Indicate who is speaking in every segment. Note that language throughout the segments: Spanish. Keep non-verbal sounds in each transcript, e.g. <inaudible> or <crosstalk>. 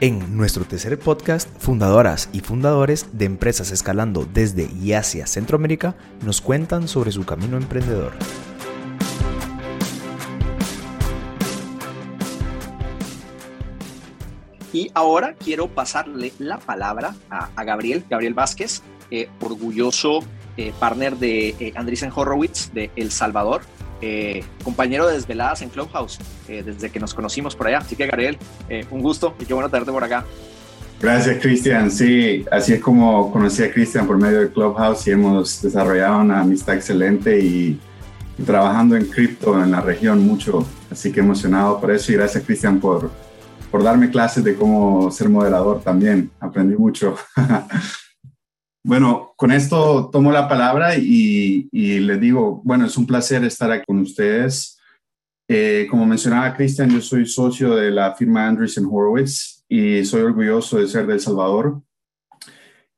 Speaker 1: En nuestro tercer podcast, fundadoras y fundadores de empresas escalando desde y hacia Centroamérica nos cuentan sobre su camino emprendedor.
Speaker 2: Y ahora quiero pasarle la palabra a, Gabriel, Gabriel Vázquez, eh, orgulloso eh, partner de eh, Andreessen Horowitz de El Salvador, eh, compañero de desveladas en Clubhouse desde que nos conocimos por allá. Así que Gabriel, un gusto y qué bueno tenerte por acá.
Speaker 3: Gracias, Cristian. Sí, así es como conocí a Cristian por medio de Clubhouse y hemos desarrollado una amistad excelente y trabajando en cripto en la región mucho. Así que emocionado por eso y gracias, Cristian, por, por darme clases de cómo ser moderador también. Aprendí mucho. <laughs> Bueno, con esto tomo la palabra y, les digo, bueno, es un placer estar aquí con ustedes. Eh, como mencionaba Cristian, yo soy socio de la firma Andreessen Horowitz y soy orgulloso de ser de El Salvador.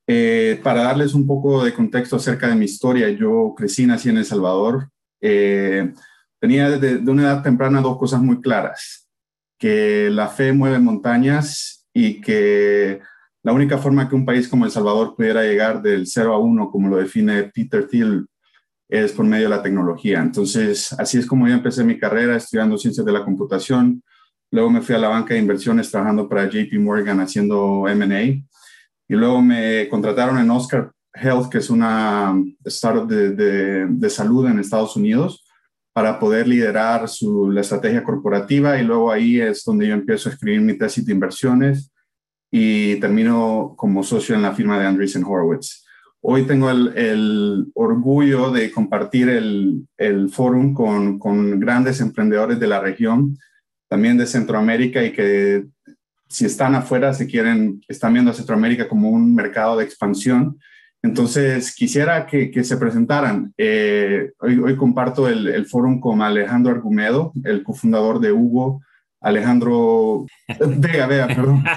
Speaker 3: Eh, para darles un poco de contexto acerca de mi historia, yo crecí, nací en El Salvador. Eh, tenía desde de una edad temprana dos cosas muy claras, que la fe mueve montañas y que la única forma que un país como El Salvador pudiera llegar del 0 a 1, como lo define Peter Thiel, es por medio de la tecnología. Entonces, así es como yo empecé mi carrera estudiando ciencias de la computación. Luego me fui a la banca de inversiones trabajando para JP Morgan haciendo MA. Y luego me contrataron en Oscar Health, que es una startup de, de, salud en Estados Unidos, para poder liderar su, la estrategia corporativa. Y luego ahí es donde yo empiezo a escribir mi tesis de inversiones y termino como socio en la firma de Andreessen Horowitz. Hoy tengo el, orgullo de compartir el, el fórum con, con, grandes emprendedores de la región, también de Centroamérica y que si están afuera, se quieren, están viendo a Centroamérica como un mercado de expansión. Entonces, quisiera que, que se presentaran. Eh, hoy, hoy, comparto el, el fórum con Alejandro Argumedo, el cofundador de Hugo, Alejandro <laughs> Vega, Vega, perdón. <laughs>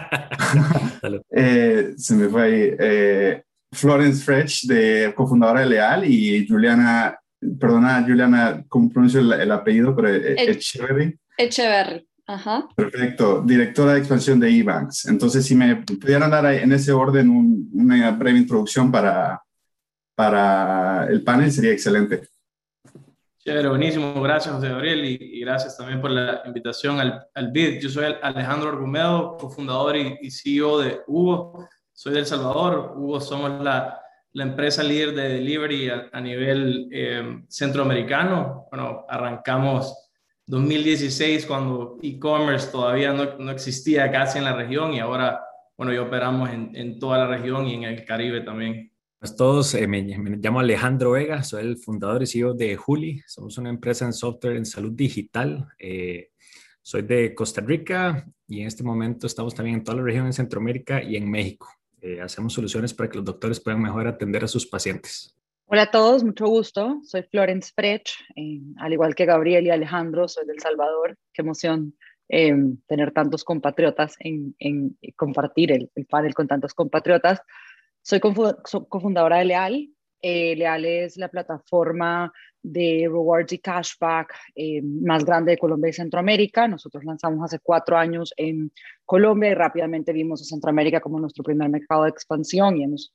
Speaker 3: Eh, se me fue ahí. Eh, Florence Fresh, de cofundadora de Leal, y Juliana, perdona, Juliana, ¿cómo pronuncio el, apellido? Pero eh,
Speaker 4: Echeverry. Echeverry. Ajá.
Speaker 3: Perfecto, directora de expansión de eBanks. Entonces, si me pudieran dar en ese orden una breve introducción para, para el panel, sería excelente.
Speaker 5: Chévere, buenísimo. Gracias, José Gabriel, y, gracias también por la invitación al, al BID. Yo soy Alejandro Argumedo, cofundador y, CEO de Hugo. Soy de El Salvador. Hugo somos la, la empresa líder de delivery a, nivel eh, centroamericano. Bueno, arrancamos 2016 cuando e-commerce todavía no, no, existía casi en la región y ahora, bueno, ya operamos en, en toda la región y en el Caribe también.
Speaker 1: Pues todos, eh, me, llamo Alejandro Vega, soy el fundador y CEO de Juli. Somos una empresa en software en salud digital. Eh, soy de Costa Rica y en este momento estamos también en toda la región en Centroamérica y en México. Eh, hacemos soluciones para que los doctores puedan mejor atender a sus pacientes.
Speaker 4: Hola a todos, mucho gusto. Soy Florence Frech, al igual que Gabriel y Alejandro, soy del Salvador. Qué emoción tener tantos compatriotas en, compartir el, el panel con tantos compatriotas. Soy cofundadora de Leal. Eh, Leal es la plataforma de rewards y cashback eh, más grande de Colombia y Centroamérica. Nosotros lanzamos hace cuatro años en Colombia y rápidamente vimos a Centroamérica como nuestro primer mercado de expansión y hemos,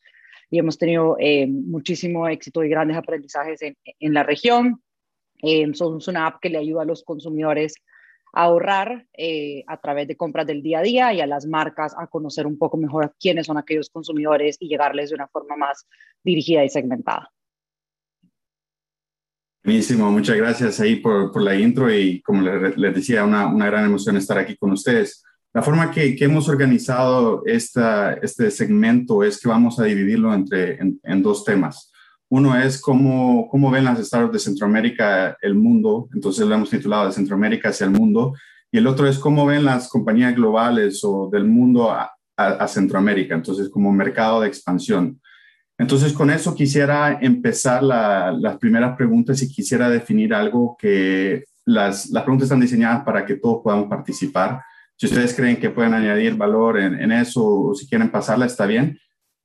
Speaker 4: y hemos tenido eh, muchísimo éxito y grandes aprendizajes en, en la región. somos una app que le ayuda a los consumidores ahorrar eh, a través de compras del día a día y a las marcas a conocer un poco mejor quiénes son aquellos consumidores y llegarles de una forma más dirigida y segmentada.
Speaker 3: Buenísimo, muchas gracias ahí por, por la intro y como les, decía, una, una, gran emoción estar aquí con ustedes. La forma que, que hemos organizado esta, este segmento es que vamos a dividirlo entre, en dos temas. Uno es cómo, cómo ven las startups de Centroamérica el mundo, entonces lo hemos titulado de Centroamérica hacia el mundo, y el otro es cómo ven las compañías globales o del mundo a, Centroamérica, entonces como mercado de expansión. Entonces con eso quisiera empezar las primeras preguntas y quisiera definir algo que las, las preguntas están diseñadas para que todos podamos participar. Si ustedes creen que pueden añadir valor en eso o si quieren pasarla, está bien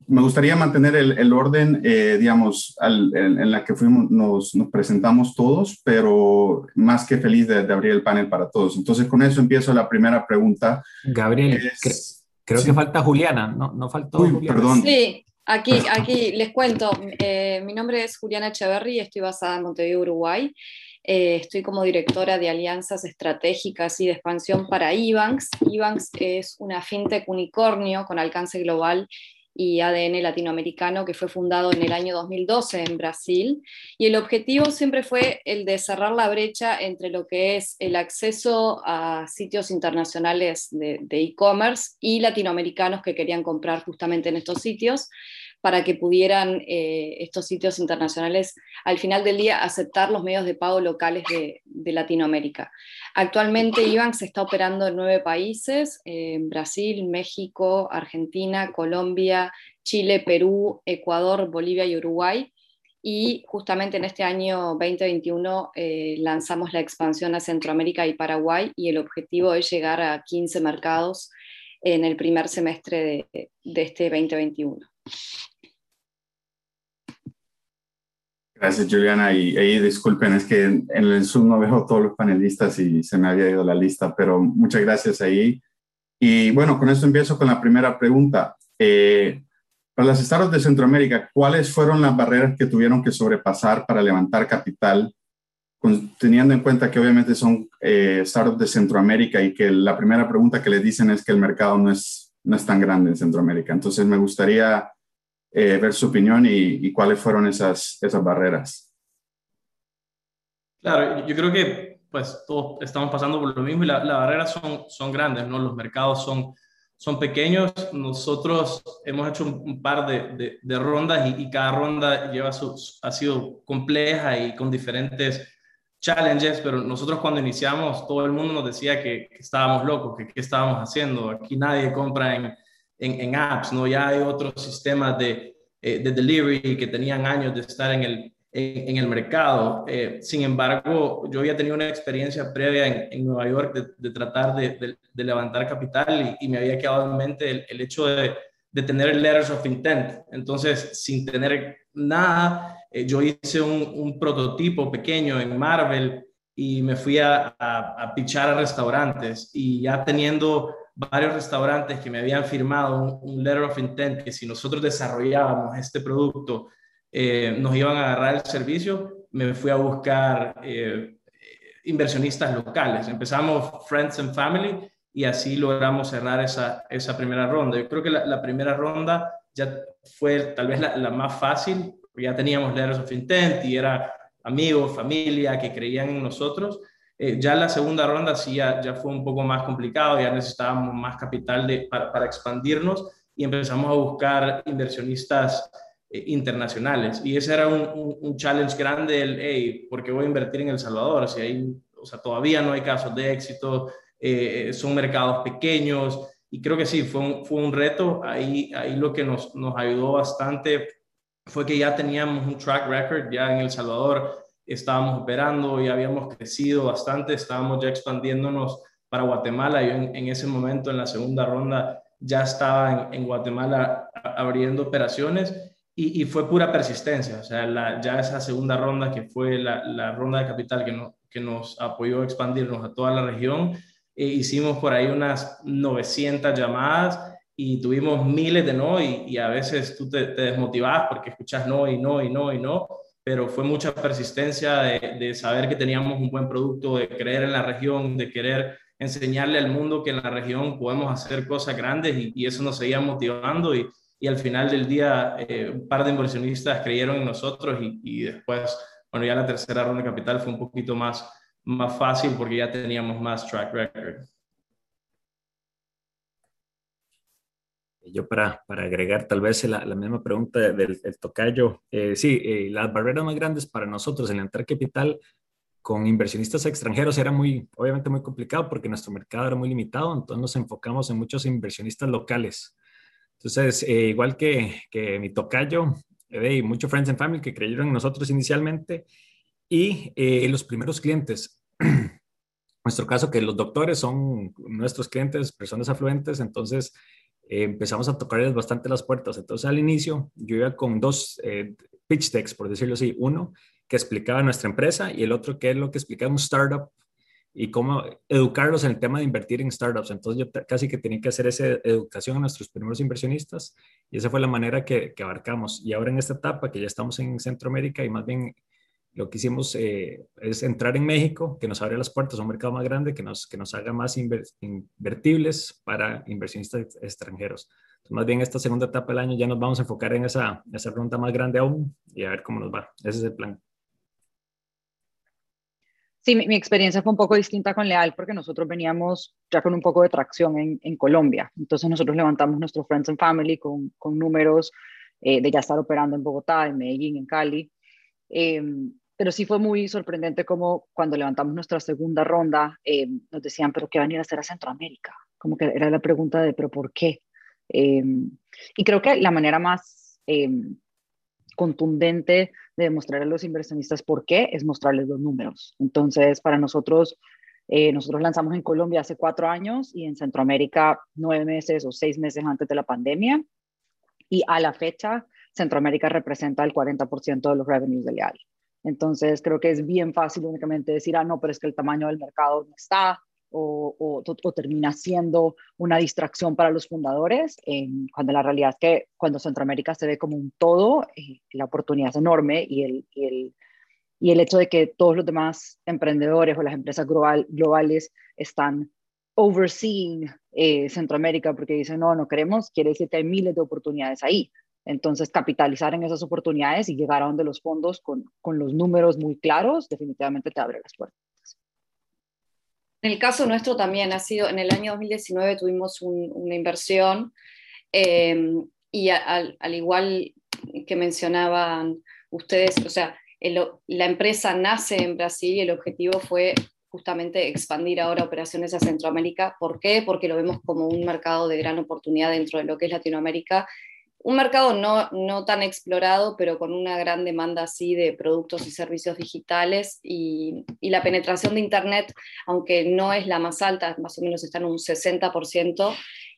Speaker 3: me gustaría mantener el, orden, eh, digamos, en, la que fuimos, nos, presentamos todos, pero más que feliz de, abrir el panel para todos. Entonces, con eso empiezo la primera pregunta.
Speaker 1: Gabriel, Creo que falta Juliana, ¿no? No faltó Juliana.
Speaker 3: Perdón.
Speaker 6: Sí, aquí, aquí les cuento. Eh, mi nombre es Juliana Echeverry, estoy basada en Montevideo, Uruguay. Eh, estoy como directora de alianzas estratégicas y de expansión para Ibanks. Ibanks es una fintech unicornio con alcance global y ADN latinoamericano que fue fundado en el año 2012 en Brasil. Y el objetivo siempre fue el de cerrar la brecha entre lo que es el acceso a sitios internacionales de e-commerce y latinoamericanos que querían comprar justamente en estos sitios para que pudieran eh, estos sitios internacionales al final del día aceptar los medios de pago locales de, Latinoamérica. Actualmente IBAN se está operando en nueve países, Brasil, México, Argentina, Colombia, Chile, Perú, Ecuador, Bolivia y Uruguay. Y justamente en este año 2021 eh, lanzamos la expansión a Centroamérica y Paraguay y el objetivo es llegar a 15 mercados en el primer semestre de, de este 2021.
Speaker 3: Gracias, Juliana. Y, ahí disculpen, es que en el Zoom no veo todos los panelistas y se me había ido la lista, pero muchas gracias ahí. Y bueno, con esto empiezo con la primera pregunta. Eh, para las startups de Centroamérica, ¿cuáles fueron las barreras que tuvieron que sobrepasar para levantar capital, teniendo en cuenta que obviamente son eh, startups de Centroamérica y que la primera pregunta que les dicen es que el mercado no es, no es tan grande en Centroamérica? Entonces, me gustaría eh, ver su opinión y, cuáles fueron esas, esas barreras.
Speaker 5: Claro, yo creo que pues todos estamos pasando por lo mismo y las barreras son, son grandes, ¿no? Los mercados son, son pequeños. Nosotros hemos hecho un, par de, de, rondas y, cada ronda lleva su, ha sido compleja y con diferentes challenges, pero nosotros cuando iniciamos todo el mundo nos decía que, que estábamos locos, que qué estábamos haciendo. Aquí nadie compra en en, apps, ¿no? Ya hay otros sistemas de, eh, de, delivery que tenían años de estar en el, en, el mercado. Eh, sin embargo, yo había tenido una experiencia previa en, Nueva York de, tratar de, levantar capital y, me había quedado en mente el, hecho de, tener el Letters of Intent. Entonces, sin tener nada, eh, yo hice un, un, prototipo pequeño en Marvel y me fui a, a, a pichar a restaurantes y ya teniendo varios restaurantes que me habían firmado un, letter of intent que si nosotros desarrollábamos este producto eh, nos iban a agarrar el servicio, me fui a buscar eh, inversionistas locales. Empezamos Friends and Family y así logramos cerrar esa, esa primera ronda. Yo creo que la, primera ronda ya fue tal vez la, la más fácil, ya teníamos letters of intent y era amigos, familia que creían en nosotros eh, ya la segunda ronda sí ya, ya, fue un poco más complicado, ya necesitábamos más capital de, para, expandirnos y empezamos a buscar inversionistas eh, internacionales. Y ese era un, un, challenge grande, el, hey, ¿por qué voy a invertir en El Salvador? Si hay, o sea, todavía no hay casos de éxito, eh, son mercados pequeños. Y creo que sí, fue un, fue un reto. Ahí, ahí lo que nos, nos ayudó bastante fue que ya teníamos un track record ya en El Salvador estábamos operando y habíamos crecido bastante, estábamos ya expandiéndonos para Guatemala. Yo en, ese momento, en la segunda ronda, ya estaba en, Guatemala abriendo operaciones y, fue pura persistencia. O sea, ya esa segunda ronda, que fue la, ronda de capital que, que nos apoyó a expandirnos a toda la región, e hicimos por ahí unas 900 llamadas y tuvimos miles de no y, a veces tú te, te desmotivas porque escuchas no y no y no y no pero fue mucha persistencia de, saber que teníamos un buen producto, de creer en la región, de querer enseñarle al mundo que en la región podemos hacer cosas grandes y, eso nos seguía motivando y, al final del día eh, un par de inversionistas creyeron en nosotros y, y, después, bueno, ya la tercera ronda de capital fue un poquito más, más fácil porque ya teníamos más track record.
Speaker 1: Yo para, para agregar tal vez la, la misma pregunta del, tocayo, eh, sí, eh, las barreras más grandes para nosotros en entrar capital con inversionistas extranjeros era muy, obviamente muy complicado porque nuestro mercado era muy limitado, entonces nos enfocamos en muchos inversionistas locales. Entonces, eh, igual que, que mi tocayo, y muchos friends and family que creyeron en nosotros inicialmente y los primeros clientes. <clears throat> nuestro caso que los doctores son nuestros clientes, personas afluentes, entonces empezamos a tocarles bastante las puertas. Entonces al inicio yo iba con dos eh, pitch decks, por decirlo así. Uno que explicaba nuestra empresa y el otro que es lo que explicaba un startup y cómo educarlos en el tema de invertir en startups. Entonces yo casi que tenía que hacer esa educación a nuestros primeros inversionistas y esa fue la manera que, que abarcamos. Y ahora en esta etapa que ya estamos en Centroamérica y más bien lo que hicimos eh, es entrar en México, que nos abre las puertas a un mercado más grande, que nos, que nos haga más invertibles para inversionistas extranjeros. Entonces, más bien esta segunda etapa del año ya nos vamos a enfocar en esa, esa ronda más grande aún y a ver cómo nos va. Ese es el plan.
Speaker 4: Sí, mi, experiencia fue un poco distinta con Leal porque nosotros veníamos ya con un poco de tracción en, en Colombia. Entonces nosotros levantamos nuestro Friends and Family con, con números eh, de ya estar operando en Bogotá, en Medellín, en Cali. Eh, pero sí fue muy sorprendente como cuando levantamos nuestra segunda ronda eh, nos decían, pero ¿qué van a ir a hacer a Centroamérica? Como que era la pregunta de, pero ¿por qué? y creo que la manera más contundente de demostrar a los inversionistas por qué es mostrarles los números. Entonces, para nosotros, eh, nosotros lanzamos en Colombia hace cuatro años y en Centroamérica nueve meses o seis meses antes de la pandemia. Y a la fecha, Centroamérica representa el 40% de los revenues de Leal. Entonces, creo que es bien fácil únicamente decir, ah, no, pero es que el tamaño del mercado no está, o, termina siendo una distracción para los fundadores, cuando la realidad es que cuando Centroamérica se ve como un todo, eh, la oportunidad es enorme y el, y el, y el hecho de que todos los demás emprendedores o las empresas global, globales están overseeing eh, Centroamérica porque dicen, no, no queremos, quiere decir que hay miles de oportunidades ahí. Entonces, capitalizar en esas oportunidades y llegar a donde los fondos con, con los números muy claros, definitivamente te abre las puertas.
Speaker 6: En el caso nuestro también ha sido, en el año 2019 tuvimos una inversión em, y al, igual que mencionaban ustedes, o sea, la empresa nace en Brasil y el objetivo fue justamente expandir ahora operaciones a Centroamérica. ¿Por qué? Porque lo vemos como un mercado de gran oportunidad dentro de lo que es Latinoamérica un mercado no, no, tan explorado, pero con una gran demanda así de productos y servicios digitales y, la penetración de Internet, aunque no es la más alta, más o menos está en un 60%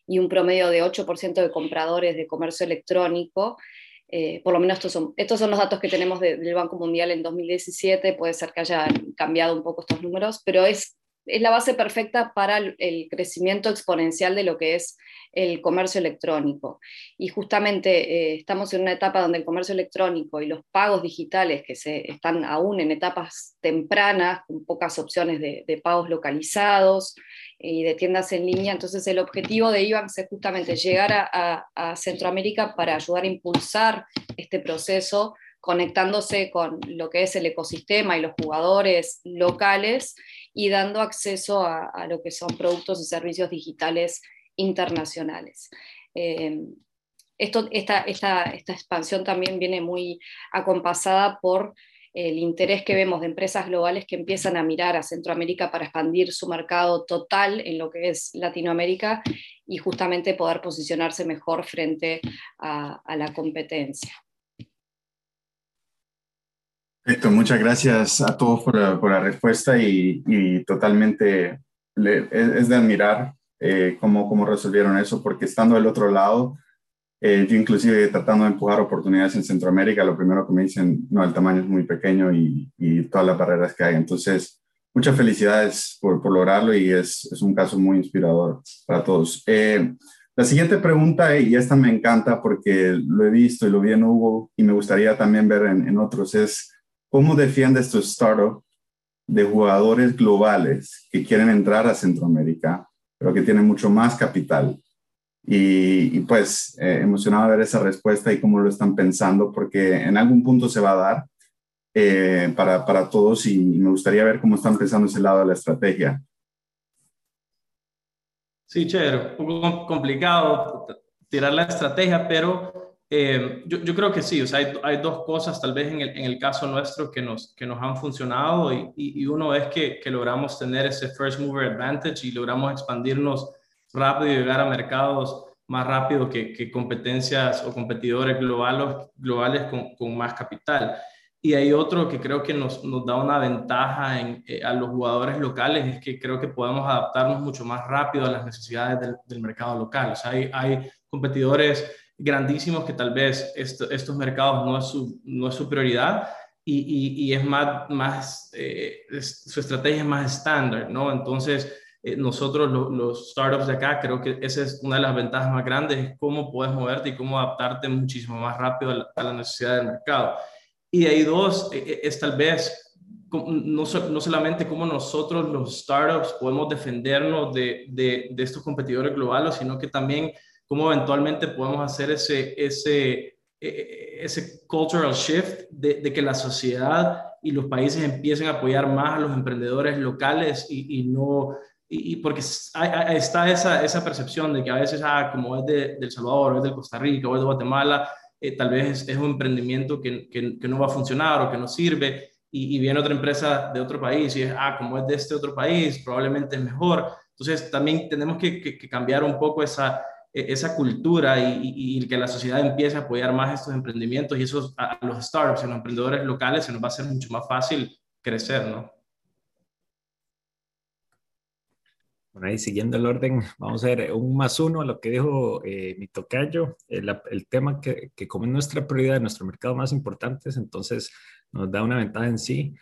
Speaker 6: y un promedio de 8% de compradores de comercio electrónico. Eh, por lo menos estos son, estos son los datos que tenemos del Banco Mundial en 2017, puede ser que hayan cambiado un poco estos números, pero es es la base perfecta para el, crecimiento exponencial de lo que es el comercio electrónico. Y justamente eh, estamos en una etapa donde el comercio electrónico y los pagos digitales, que se, están aún en etapas tempranas, con pocas opciones de, pagos localizados y de tiendas en línea, entonces el objetivo de IBANX es justamente llegar a Centroamérica para ayudar a impulsar este proceso conectándose con lo que es el ecosistema y los jugadores locales y dando acceso a, lo que son productos y servicios digitales internacionales. Eh, esta, expansión también viene muy acompasada por el interés que vemos de empresas globales que empiezan a mirar a Centroamérica para expandir su mercado total en lo que es Latinoamérica y justamente poder posicionarse mejor frente a la competencia.
Speaker 3: Perfecto, muchas gracias a todos por la, respuesta y, totalmente es, de admirar eh, cómo, cómo resolvieron eso, porque estando del otro lado, eh, yo inclusive tratando de empujar oportunidades en Centroamérica, lo primero que me dicen, no, el tamaño es muy pequeño y, y todas las barreras que hay. Entonces, muchas felicidades por, por lograrlo y es, es, un caso muy inspirador para todos. Eh, la siguiente pregunta, y esta me encanta porque lo he visto y lo vi en Hugo y me gustaría también ver en, en otros, es ¿Cómo defiendes tu startup de jugadores globales que quieren entrar a Centroamérica, pero que tienen mucho más capital? Y, pues eh, emocionado ver esa respuesta y cómo lo están pensando, porque en algún punto se va a dar eh, para, para, todos y me gustaría ver cómo están pensando ese lado de la estrategia.
Speaker 5: Sí, chévere, un poco complicado tirar la estrategia, pero eh, yo, yo, creo que sí, o sea, hay, hay, dos cosas tal vez en el, en el, caso nuestro que nos, que nos han funcionado y, y, uno es que, que, logramos tener ese first mover advantage y logramos expandirnos rápido y llegar a mercados más rápido que, que competencias o competidores globales, globales con, con, más capital. Y hay otro que creo que nos, nos da una ventaja en, eh, a los jugadores locales, es que creo que podemos adaptarnos mucho más rápido a las necesidades del, del mercado local. O sea, hay, hay competidores grandísimos que tal vez estos mercados no es, su, no es su prioridad y, es más, más su estrategia es más estándar, ¿no? Entonces, nosotros los, startups de acá, creo que esa es una de las ventajas más grandes, es cómo puedes moverte y cómo adaptarte muchísimo más rápido a la, necesidad del mercado. Y de ahí dos, es tal vez no, no, solamente cómo nosotros los startups podemos defendernos de, de, de, estos competidores globales, sino que también cómo eventualmente podemos hacer ese, ese, e, e, ese cultural shift de, de, que la sociedad y los países empiecen a apoyar más a los emprendedores locales y, y no... Y, porque está esa, esa percepción de que a veces, ah, como es de, El Salvador, o es de Costa Rica, o es de Guatemala, eh, tal vez es un emprendimiento que, que, que no va a funcionar o que no sirve y, viene otra empresa de otro país y es, ah, como es de este otro país, probablemente es mejor. Entonces, también tenemos que, cambiar un poco esa, esa cultura y, que la sociedad empiece a apoyar más estos emprendimientos y esos, a, los startups, a los emprendedores locales, se nos va a hacer mucho más fácil crecer, ¿no?
Speaker 1: Bueno, ahí siguiendo el orden, vamos a ver un más uno a lo que dijo eh, mi tocayo, el, el tema que, que, como es nuestra prioridad, nuestro mercado más importante, entonces nos da una ventaja en sí.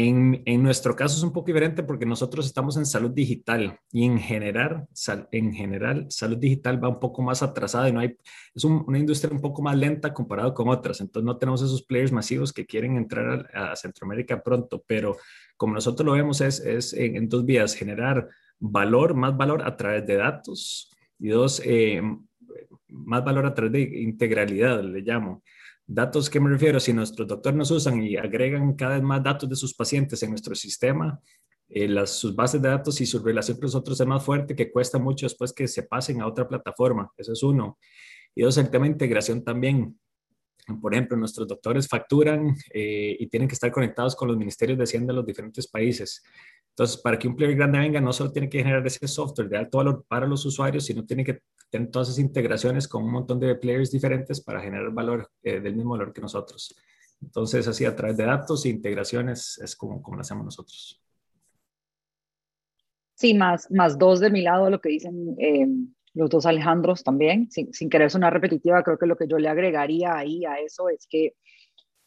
Speaker 1: En, en, nuestro caso es un poco diferente porque nosotros estamos en salud digital y en general, en general salud digital va un poco más atrasada y no hay, es una industria un poco más lenta comparado con otras. Entonces no tenemos esos players masivos que quieren entrar a, Centroamérica pronto, pero como nosotros lo vemos es, es en, en, dos vías, generar valor, más valor a través de datos y dos, eh, más valor a través de integralidad, le llamo. Datos, ¿qué me refiero? Si nuestros doctores nos usan y agregan cada vez más datos de sus pacientes en nuestro sistema, eh, las, sus bases de datos y su relación con nosotros es más fuerte, que cuesta mucho después que se pasen a otra plataforma. Eso es uno. Y dos, el tema de integración también. Por ejemplo, nuestros doctores facturan eh, y tienen que estar conectados con los ministerios de Hacienda de los diferentes países. Entonces, para que un player grande venga, no solo tiene que generar ese software de alto valor para los usuarios, sino tiene que tener esas integraciones con un montón de players diferentes para generar valor eh, del mismo valor que nosotros. Entonces, así a través de datos e integraciones es como, como lo hacemos nosotros.
Speaker 4: Sí, más, más dos de mi lado, lo que dicen eh, los dos Alejandros también, sin, sin querer sonar repetitiva, creo que lo que yo le agregaría ahí a eso es que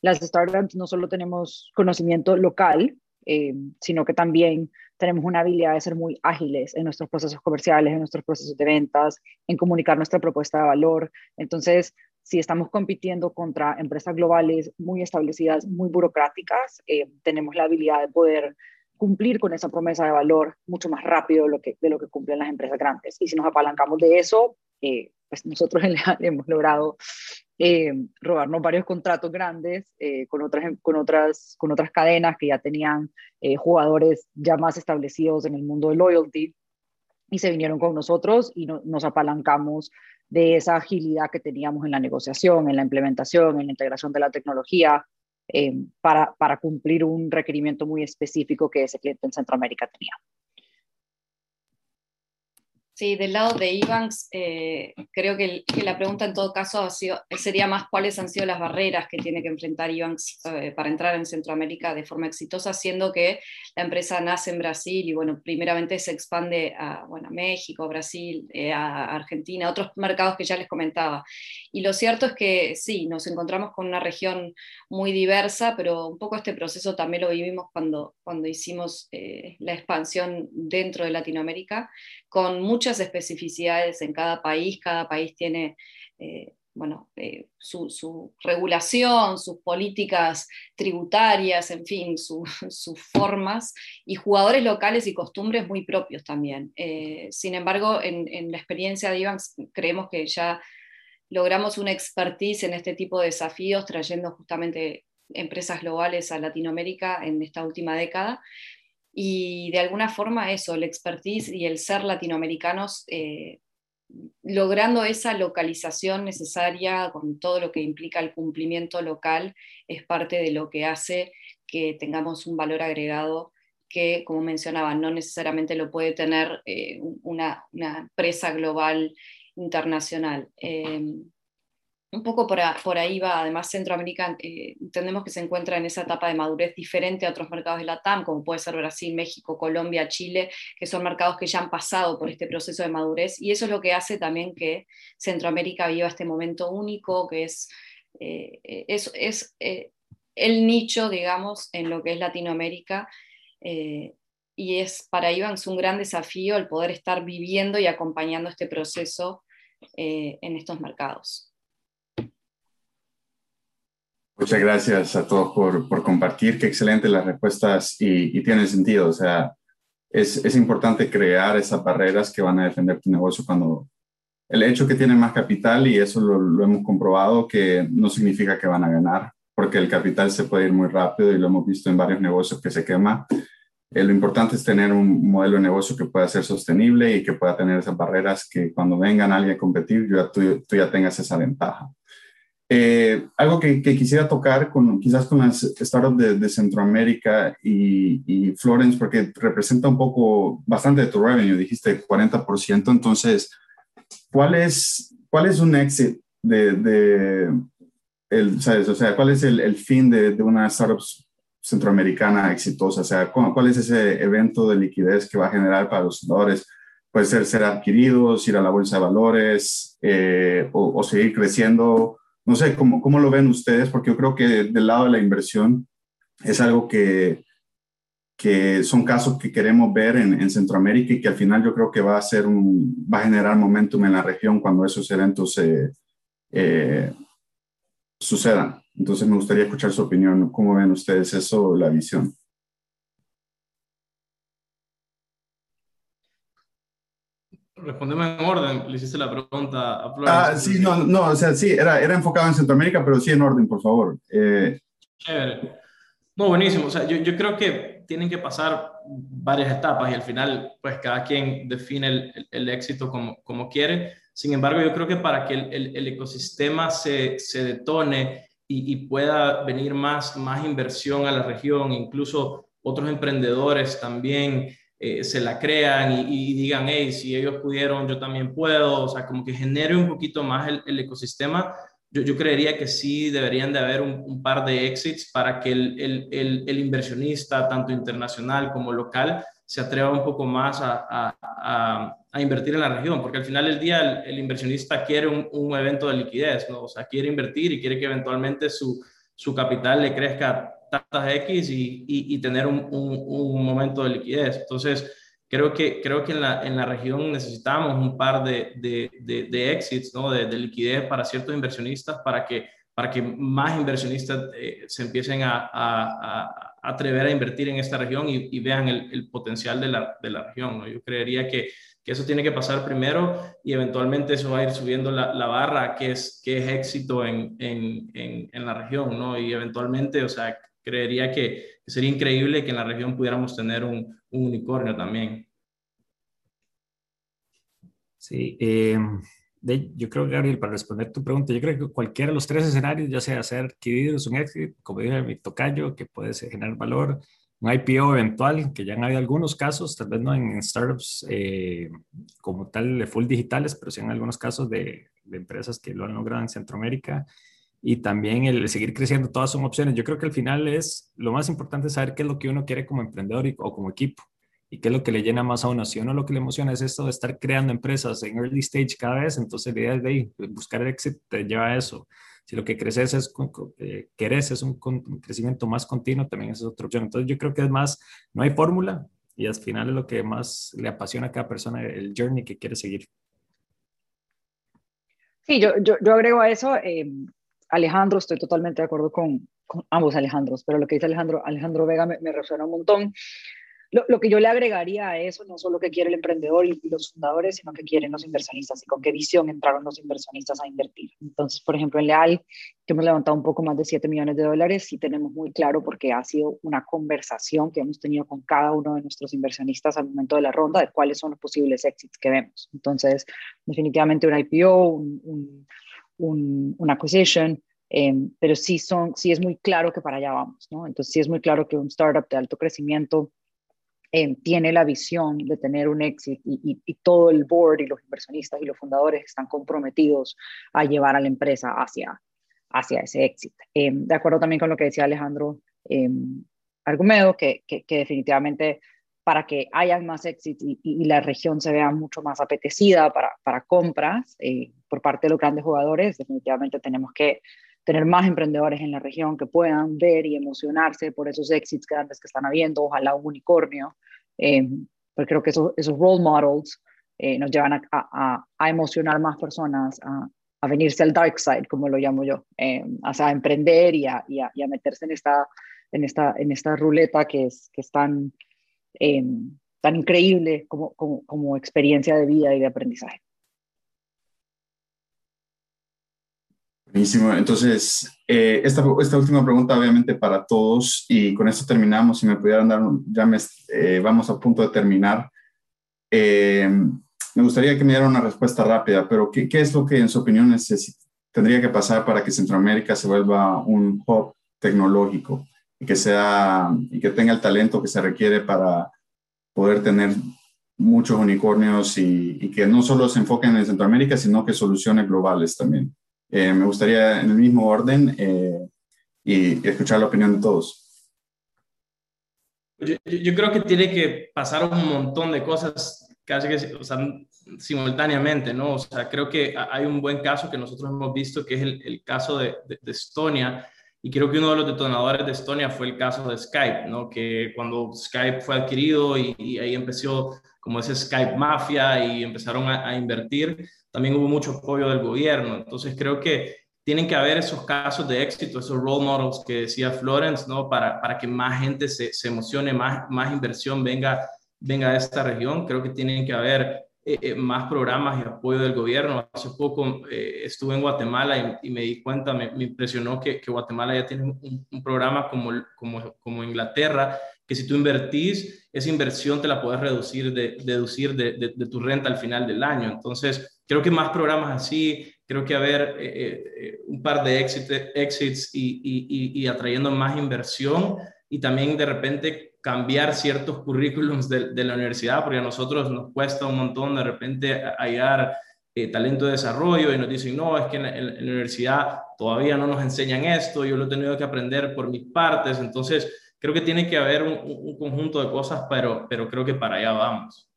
Speaker 4: las startups no solo tenemos conocimiento local, eh, sino que también tenemos una habilidad de ser muy ágiles en nuestros procesos comerciales, en nuestros procesos de ventas, en comunicar nuestra propuesta de valor. Entonces, si estamos compitiendo contra empresas globales muy establecidas, muy burocráticas, eh, tenemos la habilidad de poder cumplir con esa promesa de valor mucho más rápido de lo que, cumplen las empresas grandes. Y si nos apalancamos de eso, eh, pues nosotros <laughs> hemos logrado eh, robarnos varios contratos grandes eh, con, otras, con, otras, con otras cadenas que ya tenían eh, jugadores ya más establecidos en el mundo de loyalty y se vinieron con nosotros y nos apalancamos de esa agilidad que teníamos en la negociación, en la implementación, en la integración de la tecnología para, para cumplir un requerimiento muy específico que ese cliente en Centroamérica tenía.
Speaker 6: Sí, del lado de Ivanx, eh, creo que, la pregunta en todo caso sería más cuáles han sido las barreras que tiene que enfrentar Ivanx eh, para entrar en Centroamérica de forma exitosa, siendo que la empresa nace en Brasil y, bueno, primeramente se expande a, bueno, México, Brasil, eh, Argentina, otros mercados que ya les comentaba. Y lo cierto es que sí, nos encontramos con una región muy diversa, pero un poco este proceso también lo vivimos cuando, cuando hicimos la expansión dentro de Latinoamérica, con muchas especificidades en cada país, cada país tiene eh, bueno, eh, su, regulación, sus políticas tributarias, en fin, <laughs> sus formas y jugadores locales y costumbres muy propios también. Eh, sin embargo, en, en, la experiencia de Iván creemos que ya logramos una expertise en este tipo de desafíos, trayendo justamente empresas globales a Latinoamérica en esta última década y de alguna forma eso, el expertise y el ser latinoamericanos, eh, logrando esa localización necesaria con todo lo que implica el cumplimiento local, es parte de lo que hace que tengamos un valor agregado que, como mencionaba, no necesariamente lo puede tener eh, una, una, empresa global internacional. Eh, un poco por, ahí va, además Centroamérica eh, entendemos que se encuentra en esa etapa de madurez diferente a otros mercados de la TAM, como puede ser Brasil, México, Colombia, Chile, que son mercados que ya han pasado por este proceso de madurez y eso es lo que hace también que Centroamérica viva este momento único, que es, eh, es, el nicho, digamos, en lo que es Latinoamérica. Eh, y es para Ivans un gran desafío el poder estar viviendo y acompañando este proceso eh, en estos mercados.
Speaker 3: Muchas gracias a todos por, por compartir. Qué excelente las respuestas y, y tienen sentido. O sea, es, es, importante crear esas barreras que van a defender tu negocio cuando el hecho que tienen más capital, y eso lo, hemos comprobado, que no significa que van a ganar, porque el capital se puede ir muy rápido y lo hemos visto en varios negocios que se quema. Eh, lo importante es tener un modelo de negocio que pueda ser sostenible y que pueda tener esas barreras que cuando vengan alguien a competir, ya, tú, tú, ya tengas esa ventaja. Eh, algo que, quisiera tocar con, quizás con las startups de, de Centroamérica y, Florence, porque representa un poco bastante de tu revenue, dijiste 40%, entonces, ¿cuál es, cuál es un exit de, de el, ¿sabes? O sea, ¿cuál es el, fin de, de, una startup centroamericana exitosa? O sea, ¿cuál es ese evento de liquidez que va a generar para los fundadores? Puede ser ser adquiridos, ir a la bolsa de valores eh, o seguir creciendo no sé, ¿cómo, ¿cómo, lo ven ustedes? Porque yo creo que del lado de la inversión es algo que, que son casos que queremos ver en, en, Centroamérica y que al final yo creo que va a, ser un, va a generar momentum en la región cuando esos eventos se, eh, sucedan. Entonces me gustaría escuchar su opinión. ¿Cómo ven ustedes eso, la visión?
Speaker 5: Respondemos en orden, le hiciste la pregunta a
Speaker 3: Flores. Ah, sí, no, no, o sea, sí, era, era enfocado en Centroamérica, pero sí en orden, por favor. Eh...
Speaker 5: Chévere. No, buenísimo. O sea, yo, yo, creo que tienen que pasar varias etapas y al final, pues cada quien define el, el, éxito como, como quiere. Sin embargo, yo creo que para que el, el ecosistema se, se detone y, y, pueda venir más, más inversión a la región, incluso otros emprendedores también eh, se la crean y, digan, hey, si ellos pudieron, yo también puedo, o sea, como que genere un poquito más el, el ecosistema. Yo, yo, creería que sí deberían de haber un, par de exits para que el, el, el, inversionista, tanto internacional como local, se atreva un poco más a, a, a, a, invertir en la región, porque al final del día el, inversionista quiere un, un, evento de liquidez, ¿no? O sea, quiere invertir y quiere que eventualmente su, su capital le crezca tantas X y, y, y tener un, un, un, momento de liquidez. Entonces, creo que, creo que en, la, en la región necesitamos un par de, de, de, de exits, ¿no? de, liquidez para ciertos inversionistas para que, para que más inversionistas eh, se empiecen a, a, a, atrever a invertir en esta región y, y vean el, el, potencial de la, de la región. ¿no? Yo creería que que eso tiene que pasar primero y eventualmente eso va a ir subiendo la, la barra, que es, que es éxito en, en, en, en, la región, ¿no? Y eventualmente, o sea, creería que, sería increíble que en la región pudiéramos tener un, un unicornio también.
Speaker 1: Sí, eh, de, yo creo, Gabriel, para responder tu pregunta, yo creo que cualquiera de los tres escenarios, ya sea ser adquiridos, un éxito, como dije mi tocayo, que puede generar valor, un IPO eventual, que ya han habido algunos casos, tal vez no en startups eh, como tal full digitales, pero sí en algunos casos de, de, empresas que lo han logrado en Centroamérica. Y también el seguir creciendo, todas son opciones. Yo creo que al final es lo más importante es saber qué es lo que uno quiere como emprendedor y, o como equipo y qué es lo que le llena más a uno. Si uno lo que le emociona es esto de estar creando empresas en early stage cada vez, entonces la idea es de ahí, buscar el éxito te lleva a eso. Si lo que creces es, eh, querés es un, un, crecimiento más continuo, también es otra opción. Entonces yo creo que es más, no hay fórmula y al final es lo que más le apasiona a cada persona, el journey que quiere seguir.
Speaker 4: Sí, yo, yo, yo agrego a eso, eh, Alejandro, estoy totalmente de acuerdo con, con, ambos Alejandros, pero lo que dice Alejandro, Alejandro Vega me, me resuena un montón. Lo, lo, que yo le agregaría a eso, no solo que quiere el emprendedor y, los fundadores, sino que quieren los inversionistas y con qué visión entraron los inversionistas a invertir. Entonces, por ejemplo, en Leal, que hemos levantado un poco más de 7 millones de dólares, sí tenemos muy claro porque ha sido una conversación que hemos tenido con cada uno de nuestros inversionistas al momento de la ronda de cuáles son los posibles exits que vemos. Entonces, definitivamente un IPO, un, un, un, un acquisition, eh, pero sí, son, sí es muy claro que para allá vamos, ¿no? Entonces sí es muy claro que un startup de alto crecimiento eh, tiene la visión de tener un éxito y, y, y, todo el board y los inversionistas y los fundadores están comprometidos a llevar a la empresa hacia, hacia ese éxito. Eh, de acuerdo también con lo que decía Alejandro eh, Argumedo, que, que, que, definitivamente para que haya más éxito y, y, la región se vea mucho más apetecida para, compras eh, por parte de los grandes jugadores, definitivamente tenemos que tener más emprendedores en la región que puedan ver y emocionarse por esos exits grandes que están habiendo, ojalá un unicornio, eh, porque creo que esos, role models eh, nos llevan a, a, a, emocionar más personas, a, venirse al dark side, como lo llamo yo, eh, o sea, a emprender y a, y a, meterse en esta, ruleta que es, eh, tan increíble como, como, como experiencia de vida y de aprendizaje.
Speaker 3: Buenísimo. Entonces, eh, esta, esta, última pregunta obviamente para todos y con esto terminamos. Si me pudieran dar, ya me, eh, vamos a punto de terminar. Eh, me gustaría que me dieran una respuesta rápida, pero ¿qué, ¿qué, es lo que en su opinión tendría que pasar para que Centroamérica se vuelva un hub tecnológico y que, sea, y que tenga el talento que se requiere para poder tener muchos unicornios y, y que no solo se enfoquen en Centroamérica, sino que soluciones globales también? Eh, me gustaría en el mismo orden eh, y, escuchar la opinión de todos.
Speaker 5: Yo, yo, creo que tiene que pasar un montón de cosas casi que o sea, simultáneamente, ¿no? O sea, creo que hay un buen caso que nosotros hemos visto, que es el, el caso de, de, de, Estonia, y creo que uno de los detonadores de Estonia fue el caso de Skype, ¿no? Que cuando Skype fue adquirido y, y ahí empezó como ese Skype mafia y empezaron a, a invertir, también hubo mucho apoyo del gobierno. Entonces creo que tienen que haber esos casos de éxito, esos role models que decía Florence, ¿no? Para, para que más gente se, se emocione, más, más inversión venga, venga de esta región. Creo que tienen que haber eh, eh, más programas y apoyo del gobierno. Hace poco eh, estuve en Guatemala y, me di cuenta, me, impresionó que, Guatemala ya tiene un, programa como, como, Inglaterra, que si tú invertís, esa inversión te la puedes reducir, de, deducir de, tu renta al final del año. Entonces, creo que más programas así, creo que haber un par de exits y, y, y, atrayendo más inversión y también de repente cambiar ciertos currículums de, la universidad, porque a nosotros nos cuesta un montón de repente hallar eh, talento de desarrollo y nos dicen, no, es que en la, en la, universidad todavía no nos enseñan esto, yo lo he tenido que aprender por mis partes, entonces creo que tiene que haber un, un conjunto de cosas, pero, pero creo que para allá vamos.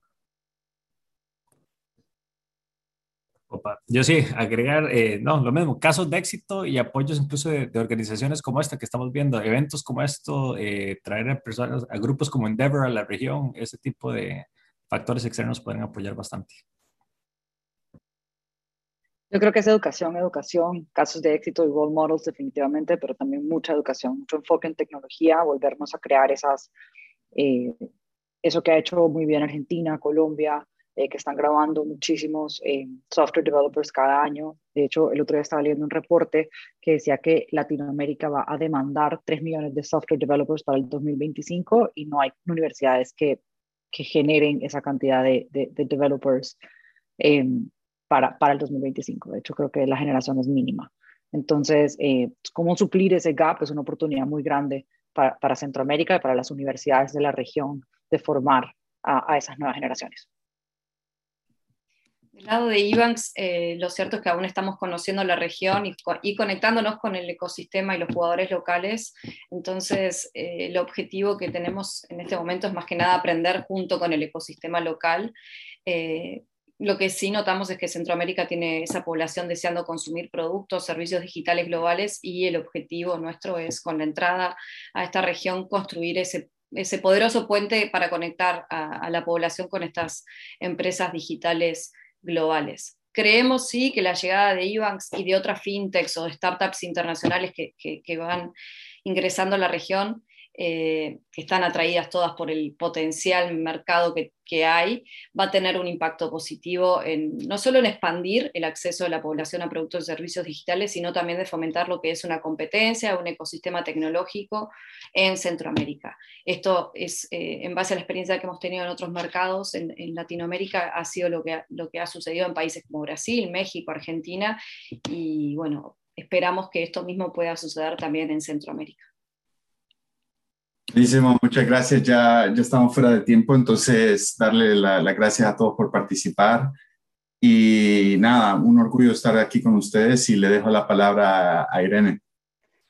Speaker 1: Yo sí, agregar, eh, no, lo mismo, casos de éxito y apoyos incluso de, de, organizaciones como esta que estamos viendo, eventos como esto, eh, traer a personas, a grupos como Endeavor a la región, ese tipo de factores externos pueden apoyar bastante.
Speaker 4: Yo creo que es educación, educación, casos de éxito y role models definitivamente, pero también mucha educación, mucho enfoque en tecnología, volvernos a crear esas, eh, eso que ha hecho muy bien Argentina, Colombia, eh, que están grabando muchísimos eh, software developers cada año. De hecho, el otro día estaba leyendo un reporte que decía que Latinoamérica va a demandar 3 millones de software developers para el 2025 y no hay universidades que, que generen esa cantidad de, de, de developers eh, para, para el 2025. De hecho, creo que la generación es mínima. Entonces, eh, cómo suplir ese gap es una oportunidad muy grande para, para Centroamérica y para las universidades de la región de formar a, a esas nuevas generaciones.
Speaker 6: Del lado de Ibanks, eh, lo cierto es que aún estamos conociendo la región y, y, conectándonos con el ecosistema y los jugadores locales. Entonces, eh, el objetivo que tenemos en este momento es más que nada aprender junto con el ecosistema local. Eh, lo que sí notamos es que Centroamérica tiene esa población deseando consumir productos, servicios digitales globales y el objetivo nuestro es con la entrada a esta región construir ese ese poderoso puente para conectar a, a la población con estas empresas digitales globales. Creemos sí que la llegada de Ebanks y de otras fintechs o de startups internacionales que, que, que van ingresando a la región eh, que están atraídas todas por el potencial mercado que, hay, va a tener un impacto positivo en, no solo en expandir el acceso de la población a productos y servicios digitales, sino también de fomentar lo que es una competencia, un ecosistema tecnológico en Centroamérica. Esto es, eh, en base a la experiencia que hemos tenido en otros mercados en, en Latinoamérica, ha sido lo que, lo que ha sucedido en países como Brasil, México, Argentina, y bueno, esperamos que esto mismo pueda suceder también en Centroamérica.
Speaker 3: Buenísimo, muchas gracias. Ya, ya estamos fuera de tiempo, entonces darle las la gracias a todos por participar. Y nada, un orgullo estar aquí con ustedes y le dejo la palabra a, Irene.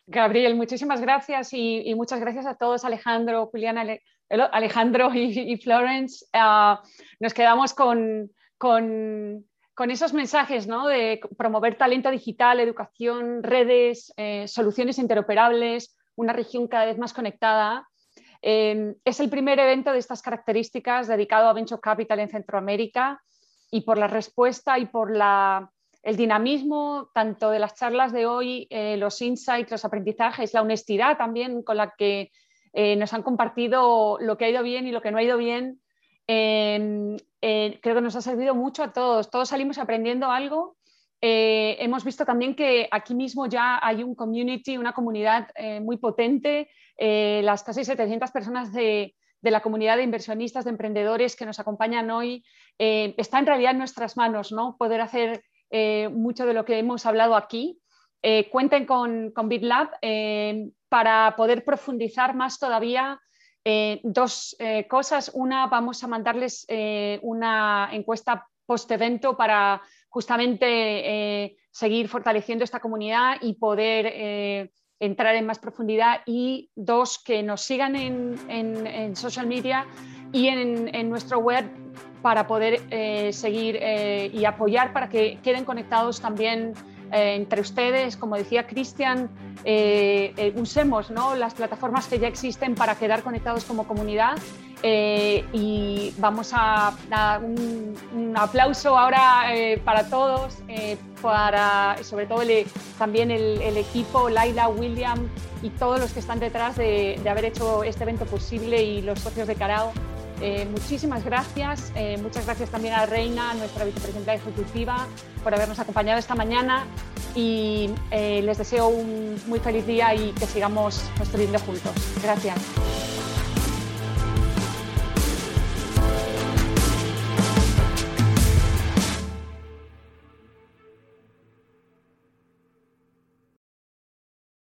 Speaker 7: Gabriel, muchísimas gracias y, y, muchas gracias a todos, Alejandro, Julián, Ale, Alejandro y, y Florence. Uh, nos quedamos con, con con esos mensajes ¿no? de promover talento digital, educación, redes, eh, soluciones interoperables, una región cada vez más conectada. Em, es el primer evento de estas características dedicado a Venture Capital en Centroamérica y por la respuesta y por el dinamismo tanto de las charlas de hoy, eh, los insights, los aprendizajes, la honestidad también con la que eh, nos han compartido lo que ha ido bien y lo que no ha ido bien Em, eh, creo que nos ha servido mucho a todos. Todos salimos aprendiendo algo. Eh, hemos visto también que aquí mismo ya hay un community, una comunidad eh, muy potente. las casi 700 personas de, la comunidad de inversionistas, de emprendedores que nos acompañan hoy, está en realidad en nuestras manos, ¿no? Poder hacer mucho de lo que hemos hablado aquí. cuenten con, con BitLab para poder profundizar más todavía eh, dos eh, cosas. Una, vamos a mandarles eh, una encuesta post-evento para justamente seguir fortaleciendo esta comunidad y poder entrar en más profundidad. Y dos, que nos sigan en, social media y en, en, nuestro web para poder seguir y apoyar para que queden conectados también eh, entre ustedes, como decía Cristian, eh, eh, usemos ¿no? las plataformas que ya existen para quedar conectados como comunidad. Y vamos a dar un, aplauso ahora para todos, para sobre todo también el, equipo, Laila, William y todos los que están detrás de, de haber hecho este evento posible y los socios de Carao. Eh, muchísimas gracias. Eh, muchas gracias también a Reina, nuestra vicepresidenta ejecutiva, por habernos acompañado esta mañana y eh, les deseo un muy feliz día y que sigamos construyendo juntos. Gracias.